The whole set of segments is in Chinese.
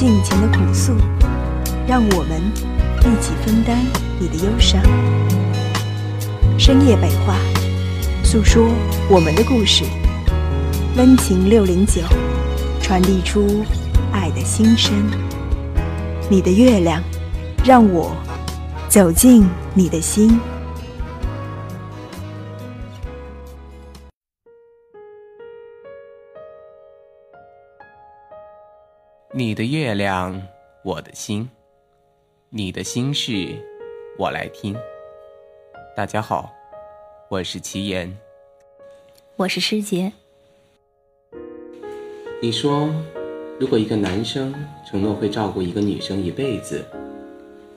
尽情的苦诉，让我们一起分担你的忧伤。深夜北话，诉说我们的故事。温情六零九，传递出爱的心声。你的月亮，让我走进你的心。你的月亮，我的心，你的心事，我来听。大家好，我是齐言，我是师杰。你说，如果一个男生承诺会照顾一个女生一辈子，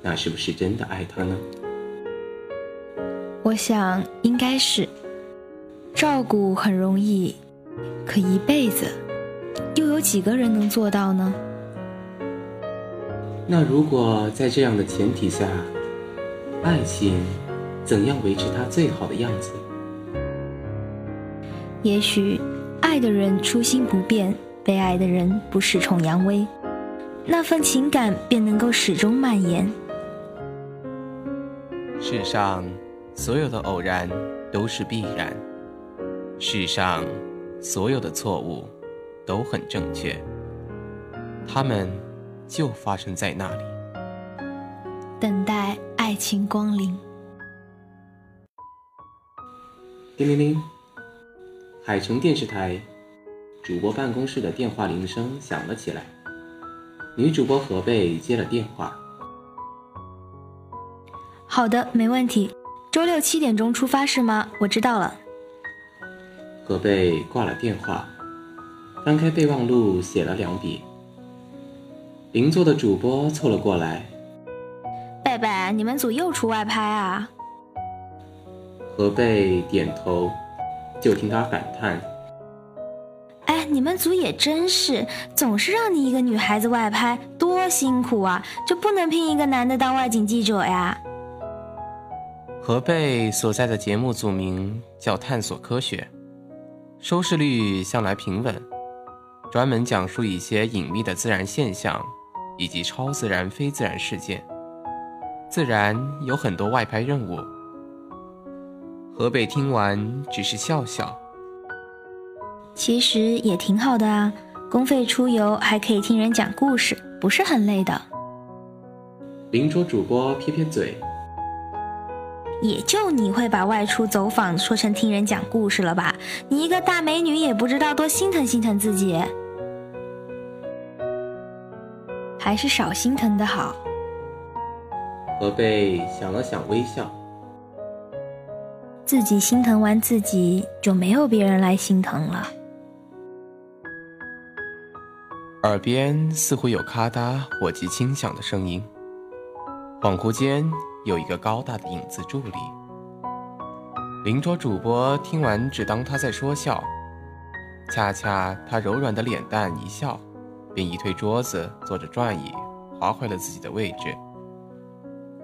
那是不是真的爱她呢？我想应该是。照顾很容易，可一辈子。又有几个人能做到呢？那如果在这样的前提下，爱情怎样维持它最好的样子？也许，爱的人初心不变，被爱的人不恃宠扬威，那份情感便能够始终蔓延。世上所有的偶然都是必然，世上所有的错误。都很正确，他们就发生在那里，等待爱情光临。叮铃铃，海城电视台主播办公室的电话铃声响了起来。女主播何贝接了电话。好的，没问题。周六七点钟出发是吗？我知道了。何贝挂了电话。翻开备忘录，写了两笔。邻座的主播凑了过来：“贝贝，你们组又出外拍啊？”何贝点头，就听他感叹：“哎，你们组也真是，总是让你一个女孩子外拍，多辛苦啊！就不能聘一个男的当外景记者呀？”何贝所在的节目组名叫《探索科学》，收视率向来平稳。专门讲述一些隐秘的自然现象，以及超自然、非自然事件，自然有很多外拍任务。河北听完只是笑笑，其实也挺好的啊，公费出游还可以听人讲故事，不是很累的。邻桌主播撇撇嘴，也就你会把外出走访说成听人讲故事了吧？你一个大美女也不知道多心疼心疼自己。还是少心疼的好。何贝想了想，微笑。自己心疼完自己，就没有别人来心疼了。耳边似乎有咔嗒火机轻响的声音，恍惚间有一个高大的影子伫立。邻桌主播听完，只当他在说笑，恰恰他柔软的脸蛋一笑。便一推桌子，坐着转椅，滑回了自己的位置。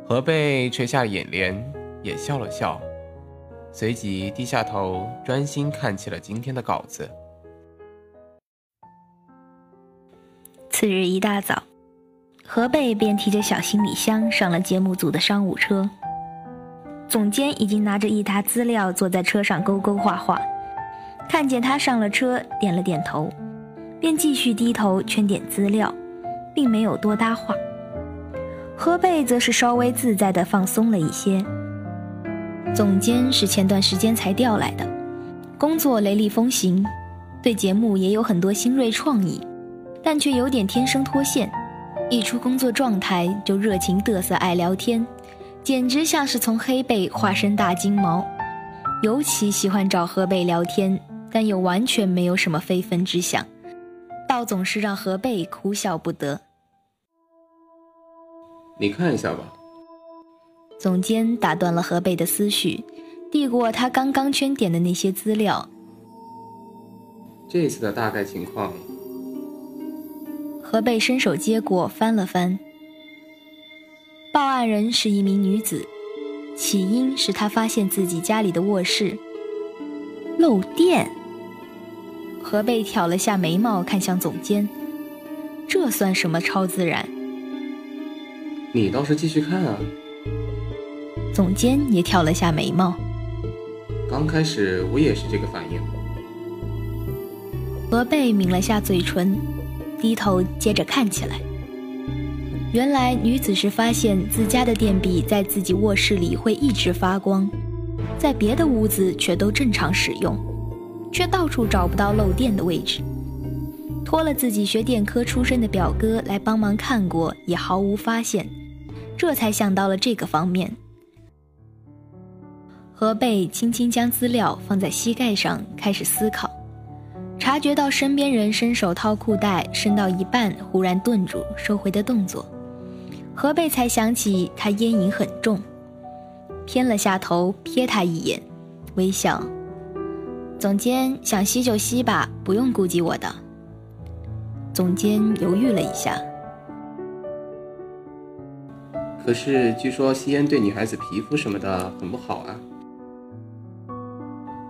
何贝垂下眼帘，也笑了笑，随即低下头，专心看起了今天的稿子。次日一大早，何贝便提着小行李箱上了节目组的商务车。总监已经拿着一沓资料坐在车上勾勾画画，看见他上了车，点了点头。便继续低头圈点资料，并没有多搭话。何贝则是稍微自在地放松了一些。总监是前段时间才调来的，工作雷厉风行，对节目也有很多新锐创意，但却有点天生脱线。一出工作状态就热情嘚瑟，爱聊天，简直像是从黑背化身大金毛。尤其喜欢找何贝聊天，但又完全没有什么非分之想。倒总是让何贝哭笑不得。你看一下吧。总监打断了何贝的思绪，递过他刚刚圈点的那些资料。这次的大概情况。何贝伸手接过，翻了翻。报案人是一名女子，起因是她发现自己家里的卧室漏电。河贝挑了下眉毛，看向总监：“这算什么超自然？”你倒是继续看啊。总监也挑了下眉毛。刚开始我也是这个反应。何贝抿了下嘴唇，低头接着看起来。原来女子是发现自家的电笔在自己卧室里会一直发光，在别的屋子却都正常使用，却到处找不到漏电的位置。托了自己学电科出身的表哥来帮忙看过，也毫无发现，这才想到了这个方面。何贝轻轻将资料放在膝盖上，开始思考。察觉到身边人伸手掏裤袋，伸到一半忽然顿住收回的动作，何贝才想起他烟瘾很重，偏了下头瞥他一眼，微笑。总监想吸就吸吧，不用顾及我的。总监犹豫了一下，可是据说吸烟对女孩子皮肤什么的很不好啊。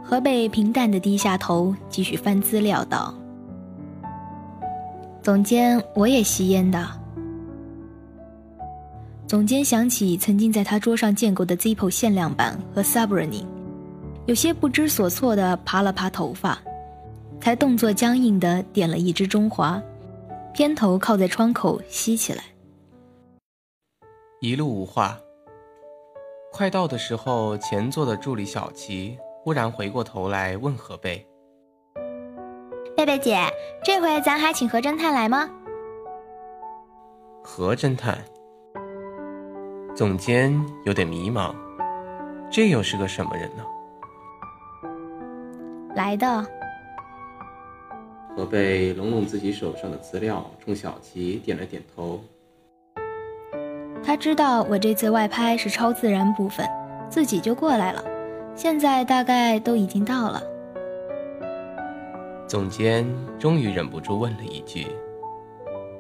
河北平淡的低下头，继续翻资料道：“总监，我也吸烟的。”总监想起曾经在他桌上见过的 Zippo 限量版和 Subrani，有些不知所措地爬了爬头发，才动作僵硬地点了一支中华，偏头靠在窗口吸起来。一路无话。快到的时候，前座的助理小齐。忽然回过头来问何贝：“贝贝姐，这回咱还请何侦探来吗？”何侦探，总监有点迷茫，这又是个什么人呢？来的。何贝拢拢自己手上的资料，冲小琪点了点头。他知道我这次外拍是超自然部分，自己就过来了。现在大概都已经到了。总监终于忍不住问了一句：“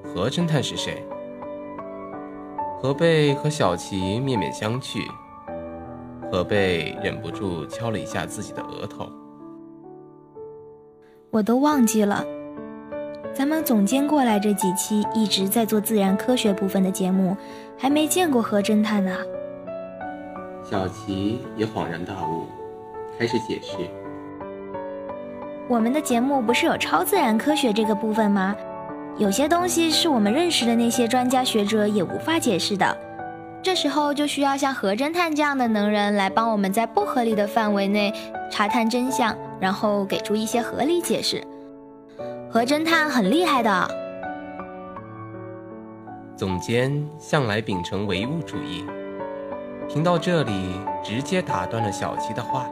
何侦探是谁？”何贝和小琪面面相觑，何贝忍不住敲了一下自己的额头。我都忘记了，咱们总监过来这几期一直在做自然科学部分的节目，还没见过何侦探呢。小琪也恍然大悟，开始解释：“我们的节目不是有超自然科学这个部分吗？有些东西是我们认识的那些专家学者也无法解释的，这时候就需要像何侦探这样的能人来帮我们在不合理的范围内查探真相，然后给出一些合理解释。何侦探很厉害的。”总监向来秉承唯物主义。听到这里，直接打断了小七的话。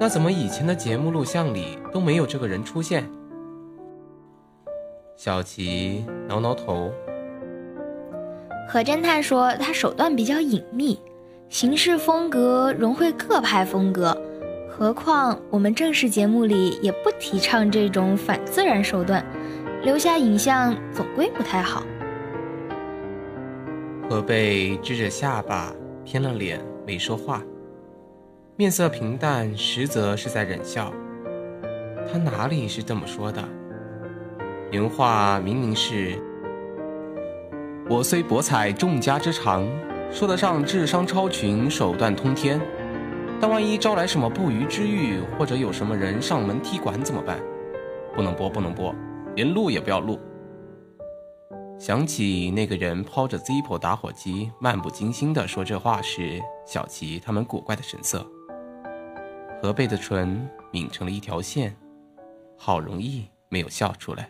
那怎么以前的节目录像里都没有这个人出现？小琪挠挠头。何侦探说他手段比较隐秘，行事风格融汇各派风格。何况我们正式节目里也不提倡这种反自然手段，留下影像总归不太好。何贝支着下巴，偏了脸，没说话，面色平淡，实则是在忍笑。他哪里是这么说的？原话明明是：“我虽博采众家之长，说得上智商超群，手段通天，但万一招来什么不虞之欲，或者有什么人上门踢馆怎么办？不能播，不能播，连录也不要录。”想起那个人抛着 Zippo 打火机，漫不经心地说这话时，小齐他们古怪的神色。何贝的唇抿成了一条线，好容易没有笑出来。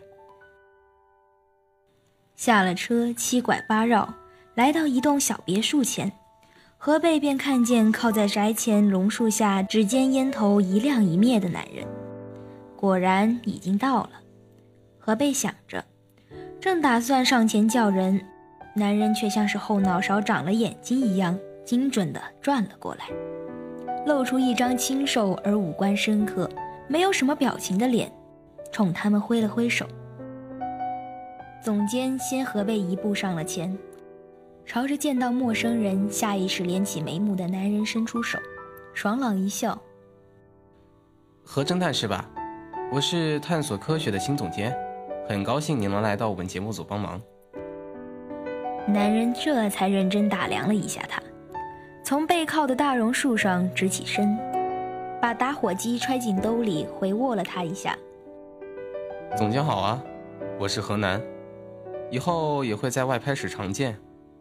下了车，七拐八绕，来到一栋小别墅前，何贝便看见靠在宅前榕树下，指尖烟头一亮一灭的男人。果然已经到了，何贝想着。正打算上前叫人，男人却像是后脑勺长了眼睛一样，精准地转了过来，露出一张清瘦而五官深刻、没有什么表情的脸，冲他们挥了挥手。总监先何贝一步上了前，朝着见到陌生人下意识敛起眉目的男人伸出手，爽朗一笑：“何侦探是吧？我是探索科学的新总监，很高兴你能来到我们节目组帮忙。”男人这才认真打量了一下他，从背靠的大榕树上直起身，把打火机揣进兜里，回握了他一下。总监好啊，我是何南，以后也会在外拍时常见，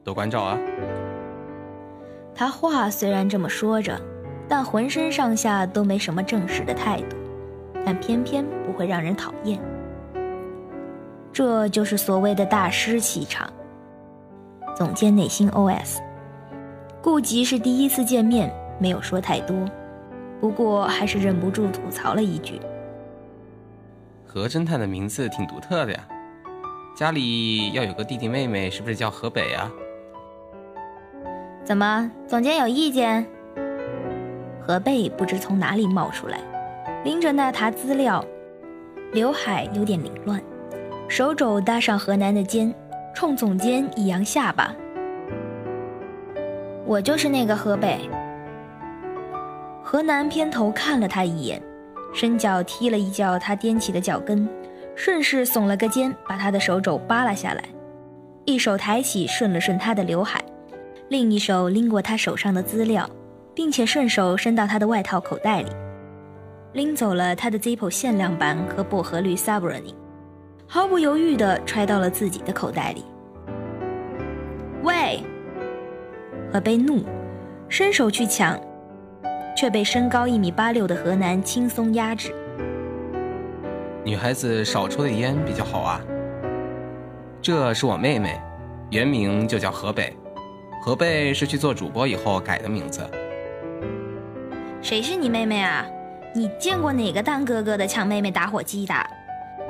多关照啊。他话虽然这么说着，但浑身上下都没什么正式的态度，但偏偏不会让人讨厌。这就是所谓的大师气场。总监内心 OS：“ 顾及是第一次见面，没有说太多，不过还是忍不住吐槽了一句：‘何侦探的名字挺独特的呀，家里要有个弟弟妹妹，是不是叫河北啊？’怎么，总监有意见？”何贝不知从哪里冒出来，拎着那沓资料，刘海有点凌乱，手肘搭上何南的肩。冲总监一扬下巴，我就是那个河北。河南偏头看了他一眼，伸脚踢了一脚他踮起的脚跟，顺势耸了个肩，把他的手肘扒拉下来，一手抬起顺了顺他的刘海，另一手拎过他手上的资料，并且顺手伸到他的外套口袋里，拎走了他的 Zippo 限量版和薄荷绿 Submarine。毫不犹豫地揣到了自己的口袋里。喂！何贝怒，伸手去抢，却被身高一米八六的河南轻松压制。女孩子少抽点烟比较好啊。这是我妹妹，原名就叫河北，何贝是去做主播以后改的名字。谁是你妹妹啊？你见过哪个当哥哥的抢妹妹打火机的？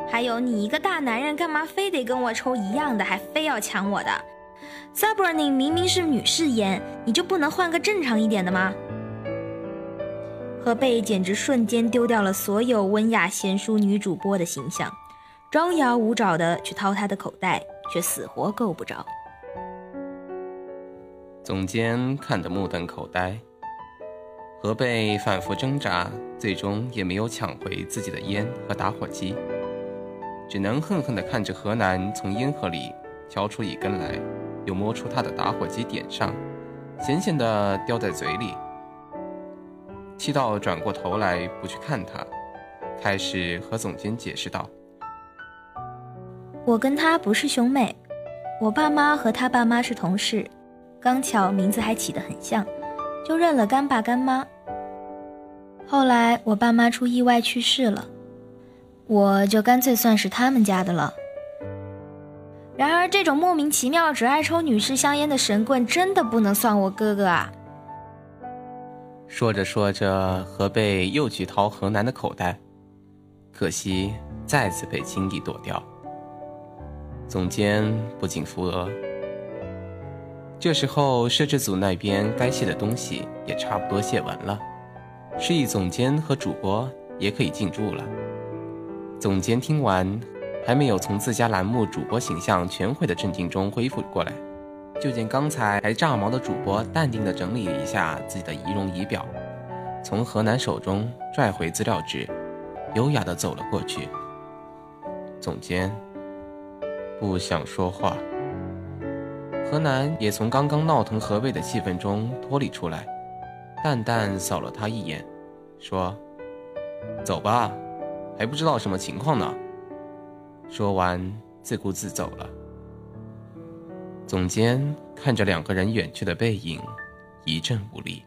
还有你一个大男人，干嘛非得跟我抽一样的，还非要抢我的 s u b r n 明明是女士烟，你就不能换个正常一点的吗？何贝简直瞬间丢掉了所有温雅贤淑女主播的形象，张牙舞爪的去掏她的口袋，却死活够不着。总监看得目瞪口呆，何贝反复挣扎，最终也没有抢回自己的烟和打火机。只能恨恨地看着何南从烟盒里挑出一根来，又摸出他的打火机点上，咸咸地叼在嘴里，气到转过头来不去看他，开始和总监解释道：“我跟他不是兄妹，我爸妈和他爸妈是同事，刚巧名字还起得很像，就认了干爸干妈。后来我爸妈出意外去世了。”我就干脆算是他们家的了。然而，这种莫名其妙只爱抽女士香烟的神棍，真的不能算我哥哥啊！说着说着，何贝又去掏河南的口袋，可惜再次被轻易躲掉。总监不仅扶额。这时候，摄制组那边该卸的东西也差不多卸完了，示意总监和主播也可以进驻了。总监听完，还没有从自家栏目主播形象全毁的震惊中恢复过来，就见刚才还炸毛的主播淡定地整理一下自己的仪容仪表，从河南手中拽回资料纸，优雅地走了过去。总监不想说话，河南也从刚刚闹腾河北的气氛中脱离出来，淡淡扫了他一眼，说：“走吧。”还不知道什么情况呢。说完，自顾自走了。总监看着两个人远去的背影，一阵无力。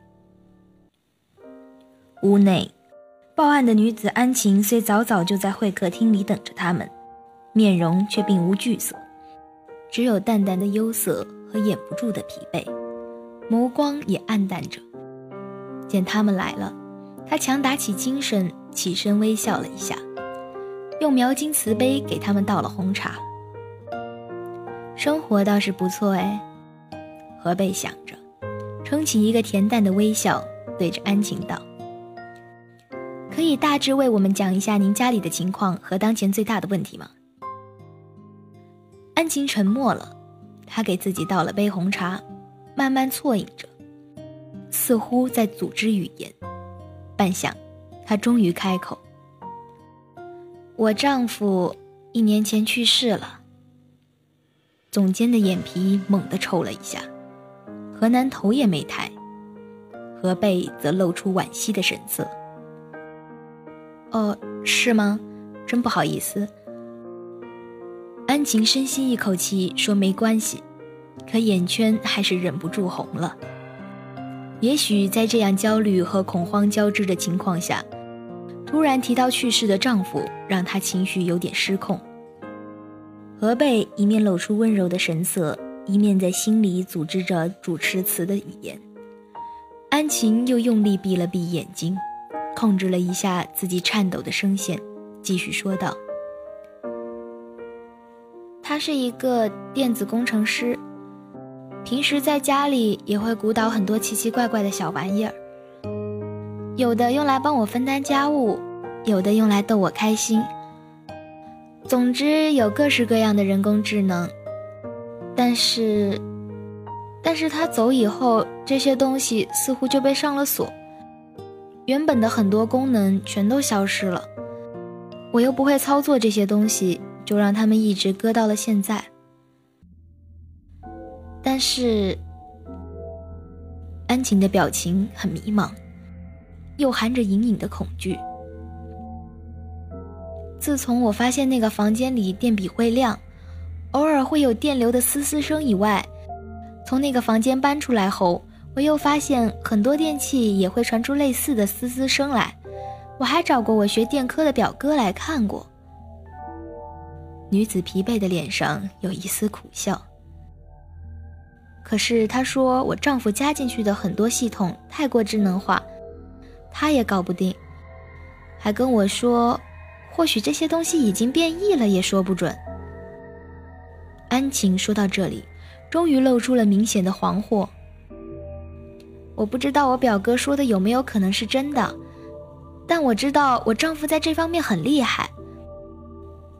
屋内，报案的女子安晴虽早早就在会客厅里等着他们，面容却并无惧色，只有淡淡的忧色和掩不住的疲惫，眸光也暗淡着。见他们来了，她强打起精神。起身微笑了一下，用描金瓷杯给他们倒了红茶。生活倒是不错哎。何贝想着，撑起一个恬淡的微笑，对着安晴道：“可以大致为我们讲一下您家里的情况和当前最大的问题吗？”安晴沉默了，他给自己倒了杯红茶，慢慢啜饮着，似乎在组织语言。半晌，他终于开口：“我丈夫一年前去世了。”总监的眼皮猛地抽了一下。何南头也没抬，何贝则露出惋惜的神色。哦，是吗？真不好意思。安晴深吸一口气，说：“没关系。”可眼圈还是忍不住红了。也许在这样焦虑和恐慌交织的情况下，突然提到去世的丈夫，让她情绪有点失控。何贝一面露出温柔的神色。一面在心里组织着主持词的语言，安晴又用力闭了闭眼睛，控制了一下自己颤抖的声线，继续说道：“他是一个电子工程师，平时在家里也会鼓捣很多奇奇怪怪的小玩意儿，有的用来帮我分担家务，有的用来逗我开心。总之，有各式各样的人工智能。”但是，但是他走以后，这些东西似乎就被上了锁，原本的很多功能全都消失了。我又不会操作这些东西，就让他们一直搁到了现在。但是，安晴的表情很迷茫，又含着隐隐的恐惧。自从我发现那个房间里电笔会亮。偶尔会有电流的嘶嘶声以外，从那个房间搬出来后，我又发现很多电器也会传出类似的嘶嘶声来。我还找过我学电科的表哥来看过。女子疲惫的脸上有一丝苦笑。可是她说我丈夫加进去的很多系统太过智能化，她也搞不定。还跟我说，或许这些东西已经变异了，也说不准。安晴说到这里，终于露出了明显的惶惑。我不知道我表哥说的有没有可能是真的，但我知道我丈夫在这方面很厉害。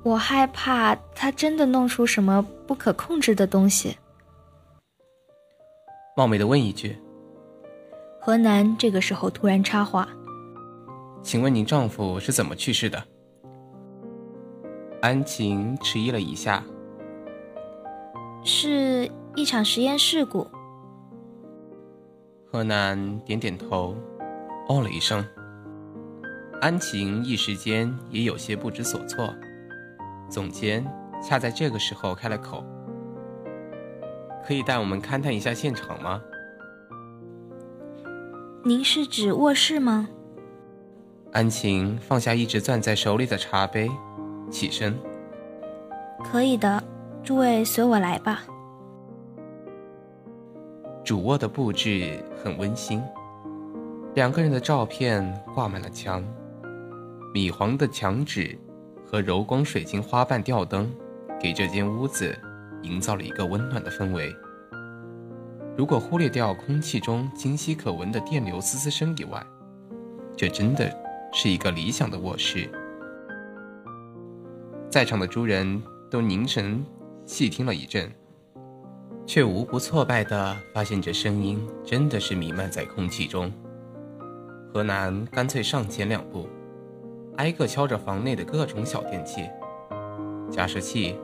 我害怕他真的弄出什么不可控制的东西。冒昧的问一句，何南这个时候突然插话：“请问您丈夫是怎么去世的？”安晴迟疑了一下。是一场实验事故。何南点点头，哦了一声。安晴一时间也有些不知所措。总监恰在这个时候开了口：“可以带我们勘探一下现场吗？”您是指卧室吗？安晴放下一直攥在手里的茶杯，起身：“可以的。”诸位随我来吧。主卧的布置很温馨，两个人的照片挂满了墙，米黄的墙纸和柔光水晶花瓣吊灯，给这间屋子营造了一个温暖的氛围。如果忽略掉空气中清晰可闻的电流嘶嘶声以外，这真的是一个理想的卧室。在场的诸人都凝神。细听了一阵，却无不挫败地发现，这声音真的是弥漫在空气中。何南干脆上前两步，挨个敲着房内的各种小电器，加湿器、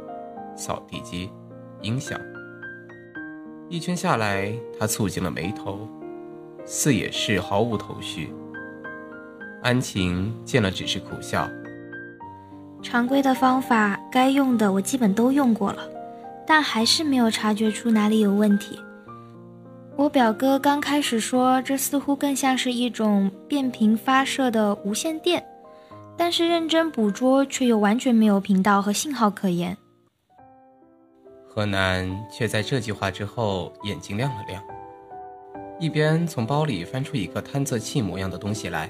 扫地机、音响。一圈下来，他蹙紧了眉头，似也是毫无头绪。安晴见了，只是苦笑。常规的方法，该用的我基本都用过了。但还是没有察觉出哪里有问题。我表哥刚开始说，这似乎更像是一种变频发射的无线电，但是认真捕捉却又完全没有频道和信号可言。何南却在这句话之后眼睛亮了亮，一边从包里翻出一个探测器模样的东西来，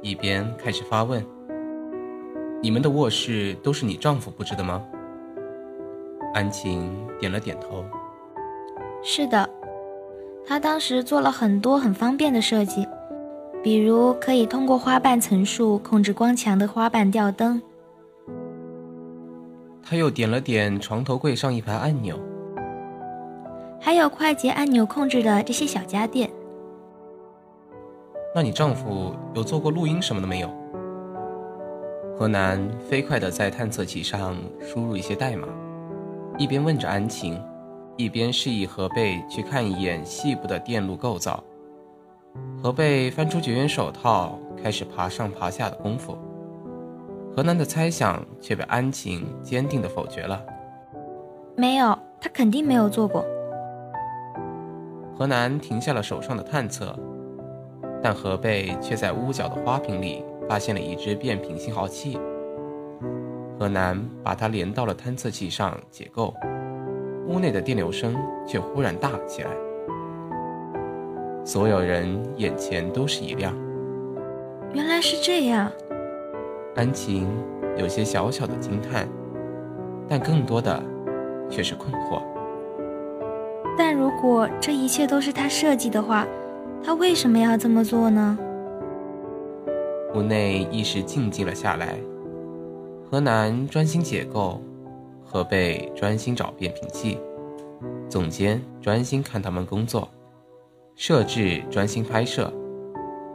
一边开始发问：“你们的卧室都是你丈夫布置的吗？”安晴点了点头。是的，他当时做了很多很方便的设计，比如可以通过花瓣层数控制光强的花瓣吊灯。他又点了点床头柜上一排按钮，还有快捷按钮控制的这些小家电。那你丈夫有做过录音什么的没有？河南飞快地在探测器上输入一些代码，一边问着安晴，一边示意何贝去看一眼细部的电路构造。何贝翻出绝缘手套，开始爬上爬下的功夫。何南的猜想却被安晴坚定地否决了。没有，他肯定没有做过。何南停下了手上的探测，但何贝却在屋角的花瓶里。发现了一只变频信号器，何南把它连到了探测器上解构，屋内的电流声却忽然大了起来，所有人眼前都是一亮。原来是这样，安晴有些小小的惊叹，但更多的却是困惑。但如果这一切都是他设计的话，他为什么要这么做呢？屋内一时静静了下来，河南专心解构，河北专心找变频器，总监专心看他们工作，摄制专心拍摄，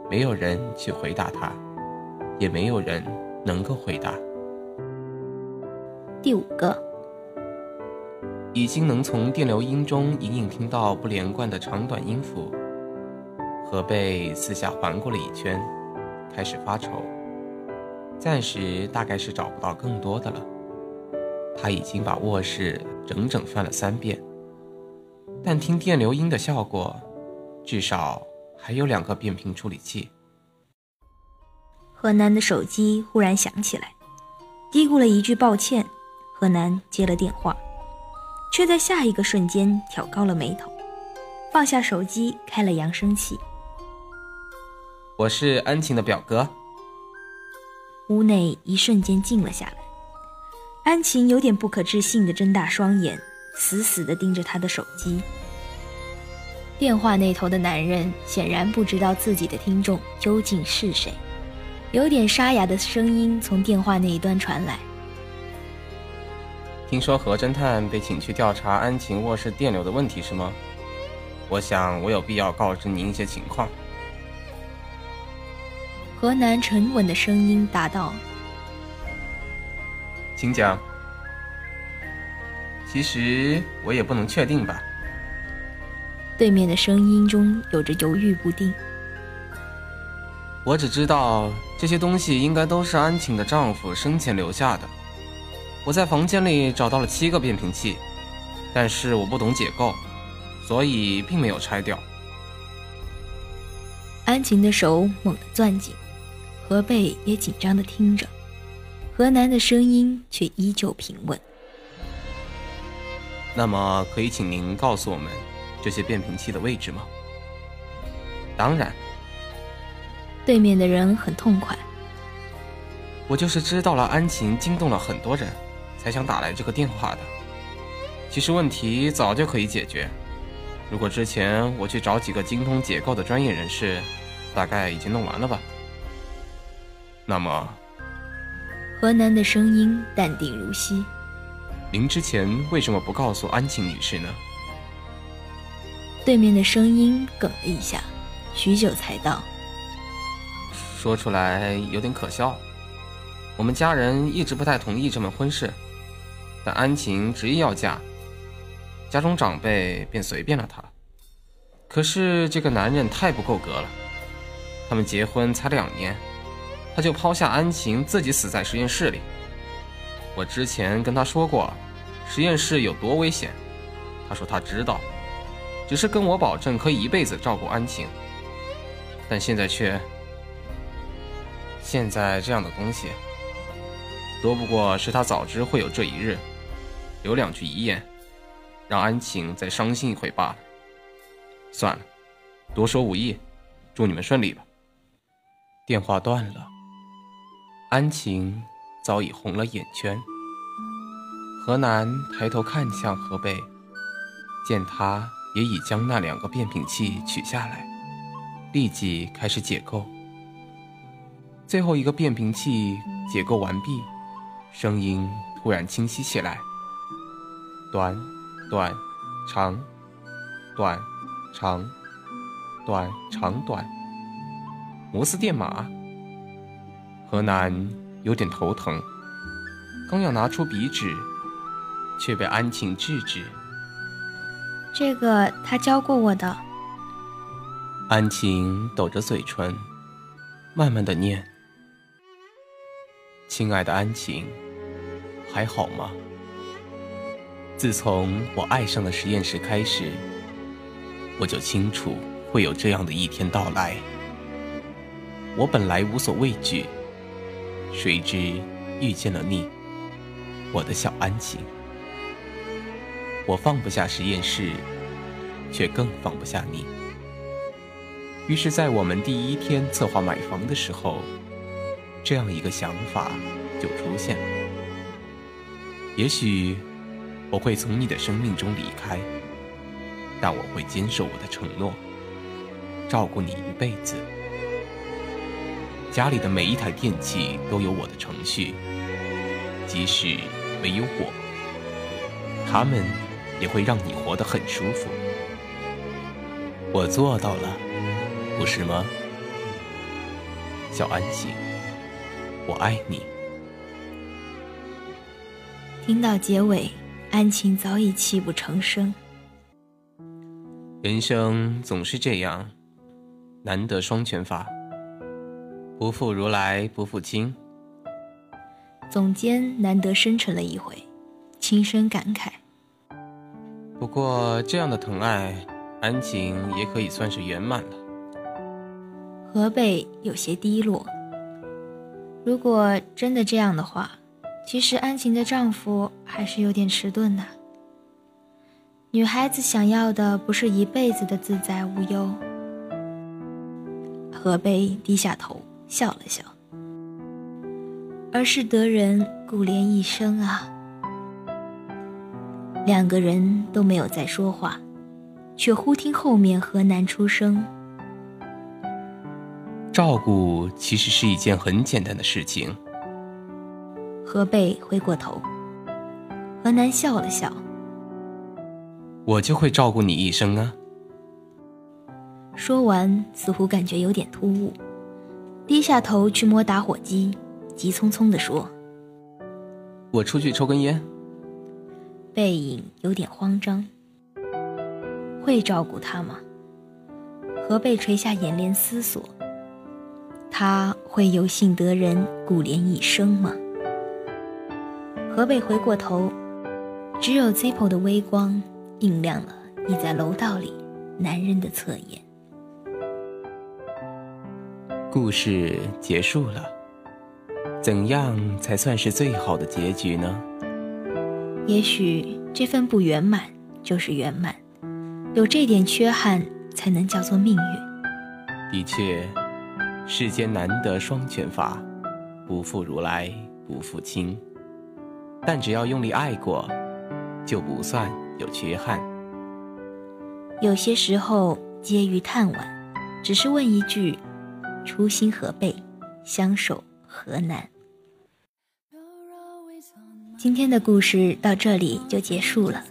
没有人去回答他，也没有人能够回答。第五个，已经能从电流音中隐隐听到不连贯的长短音符。河贝四下环顾了一圈。开始发愁，暂时大概是找不到更多的了。他已经把卧室整整翻了三遍，但听电流音的效果，至少还有两个变频处理器。何南的手机忽然响起来，嘀咕了一句抱歉。何南接了电话，却在下一个瞬间挑高了眉头，放下手机，开了扬声器。我是安晴的表哥。屋内一瞬间静了下来，安晴有点不可置信的睁大双眼，死死的盯着他的手机。电话那头的男人显然不知道自己的听众究竟是谁，有点沙哑的声音从电话那一端传来：“听说何侦探被请去调查安晴卧室电流的问题是吗？我想我有必要告知您一些情况。”河南沉稳的声音答道：“请讲。其实我也不能确定吧。”对面的声音中有着犹豫不定。我只知道这些东西应该都是安晴的丈夫生前留下的。我在房间里找到了七个变频器，但是我不懂解构，所以并没有拆掉。安晴的手猛地攥紧。何贝也紧张地听着，何南的声音却依旧平稳。那么，可以请您告诉我们这些变频器的位置吗？当然。对面的人很痛快。我就是知道了安晴惊动了很多人，才想打来这个电话的。其实问题早就可以解决，如果之前我去找几个精通解构的专业人士，大概已经弄完了吧。那么，河南的声音淡定如昔。您之前为什么不告诉安晴女士呢？对面的声音哽了一下，许久才道：“说出来有点可笑。我们家人一直不太同意这门婚事，但安晴执意要嫁，家中长辈便随便了她。可是这个男人太不够格了，他们结婚才两年。”他就抛下安晴，自己死在实验室里。我之前跟他说过，实验室有多危险。他说他知道，只是跟我保证可以一辈子照顾安晴。但现在却……现在这样的东西，多不过是他早知会有这一日，留两句遗言，让安晴再伤心一回罢了。算了，多说无益，祝你们顺利吧。电话断了。安晴早已红了眼圈，河南抬头看向河北，见他也已将那两个变频器取下来，立即开始解构。最后一个变频器解构完毕，声音突然清晰起来，短、短、长、短、长、短、长、短，摩斯电码。河南有点头疼，刚要拿出笔纸，却被安晴制止。这个他教过我的。安晴抖着嘴唇，慢慢的念。亲爱的安晴，还好吗？自从我爱上了实验室开始，我就清楚会有这样的一天到来。我本来无所畏惧，谁知遇见了你，我的小安晴。我放不下实验室，却更放不下你。于是，在我们第一天策划买房的时候。这样一个想法就出现了。也许我会从你的生命中离开，但我会坚守我的承诺，照顾你一辈子。家里的每一台电器都有我的程序，即使没有我，他们也会让你活得很舒服。我做到了，不是吗，小安琪？我爱你。听到结尾，安晴早已泣不成声。人生总是这样，难得双全法，不负如来不负卿。总监难得深沉了一回，轻声感慨。不过这样的疼爱，安晴也可以算是圆满了。河北有些低落。如果真的这样的话，其实安晴的丈夫还是有点迟钝的。女孩子想要的不是一辈子的自在无忧。河北低下头笑了笑，而是得人顾怜一生啊。两个人都没有再说话，却忽听后面何南出声。照顾其实是一件很简单的事情。何贝回过头，河南笑了笑：“我就会照顾你一生啊。”说完，似乎感觉有点突兀，低下头去摸打火机，急匆匆地说：“我出去抽根烟。”背影有点慌张。会照顾他吗？何贝垂下眼帘思索。他会有幸得人顾怜一生吗？何贝回过头，只有 Zippo 的微光映亮了倚在楼道里男人的侧颜。故事结束了，怎样才算是最好的结局呢？也许这份不圆满就是圆满，有这点缺憾才能叫做命运。的确。世间难得双全法，不负如来不负卿。但只要用力爱过，就不算有缺憾。有些时候皆于叹惋，只是问一句：初心何备，相守何难？今天的故事到这里就结束了，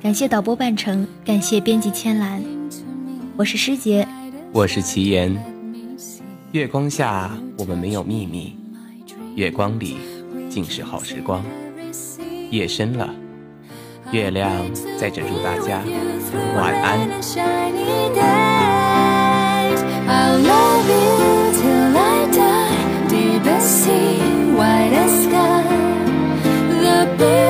感谢导播半程，感谢编辑千兰，我是师姐，我是齐言。月光下，我们没有秘密；月光里，尽是好时光。夜深了，月亮在这祝大家晚安。baby.